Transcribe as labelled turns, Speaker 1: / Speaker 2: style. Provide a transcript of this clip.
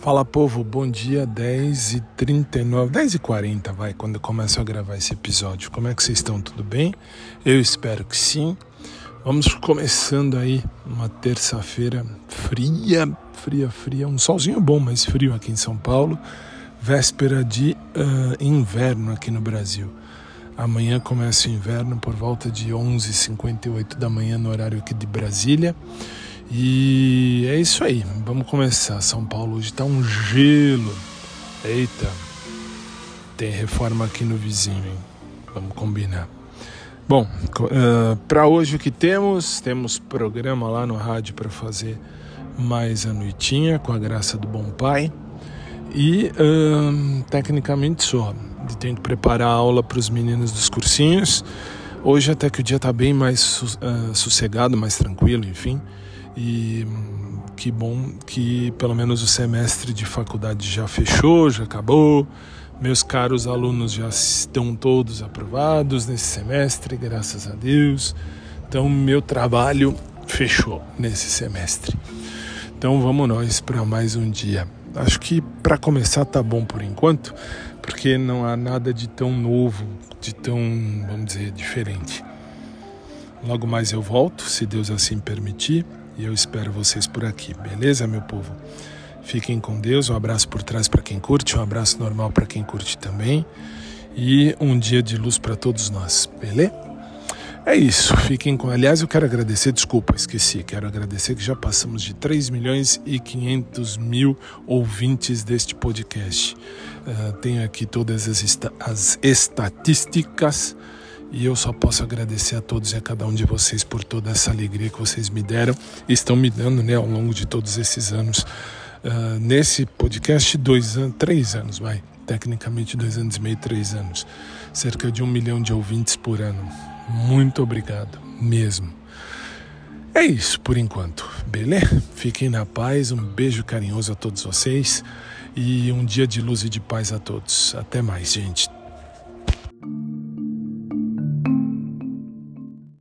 Speaker 1: Fala povo, bom dia, 10h39, 10h40 vai, quando eu começo a gravar esse episódio. Como é que vocês estão? Tudo bem? Eu espero que sim. Vamos começando aí uma terça-feira fria, fria, fria, um solzinho bom, mas frio aqui em São Paulo, véspera de uh, inverno aqui no Brasil. Amanhã começa o inverno por volta de 11h58 da manhã no horário aqui de Brasília. E é isso aí, vamos começar. São Paulo hoje tá um gelo. Eita, tem reforma aqui no vizinho, hein? Vamos combinar. Bom, uh, para hoje o que temos? Temos programa lá no rádio para fazer mais a noitinha, com a graça do bom pai. E uh, tecnicamente só. Tenho que preparar a aula para os meninos dos cursinhos. Hoje até que o dia está bem mais uh, sossegado, mais tranquilo, enfim. E que bom que pelo menos o semestre de faculdade já fechou, já acabou. Meus caros alunos já estão todos aprovados nesse semestre, graças a Deus. Então, meu trabalho fechou nesse semestre. Então, vamos nós para mais um dia. Acho que para começar tá bom por enquanto, porque não há nada de tão novo, de tão, vamos dizer, diferente. Logo mais eu volto, se Deus assim permitir. E eu espero vocês por aqui, beleza, meu povo? Fiquem com Deus. Um abraço por trás para quem curte, um abraço normal para quem curte também. E um dia de luz para todos nós, beleza? É isso, fiquem com. Aliás, eu quero agradecer, desculpa, esqueci. Quero agradecer que já passamos de 3 milhões e 500 mil ouvintes deste podcast. Uh, tenho aqui todas as, esta as estatísticas e eu só posso agradecer a todos e a cada um de vocês por toda essa alegria que vocês me deram e estão me dando né, ao longo de todos esses anos. Uh, nesse podcast, dois anos, três anos, vai. Tecnicamente, dois anos e meio, três anos. Cerca de um milhão de ouvintes por ano. Muito obrigado, mesmo. É isso por enquanto, beleza? Fiquem na paz, um beijo carinhoso a todos vocês e um dia de luz e de paz a todos. Até mais, gente.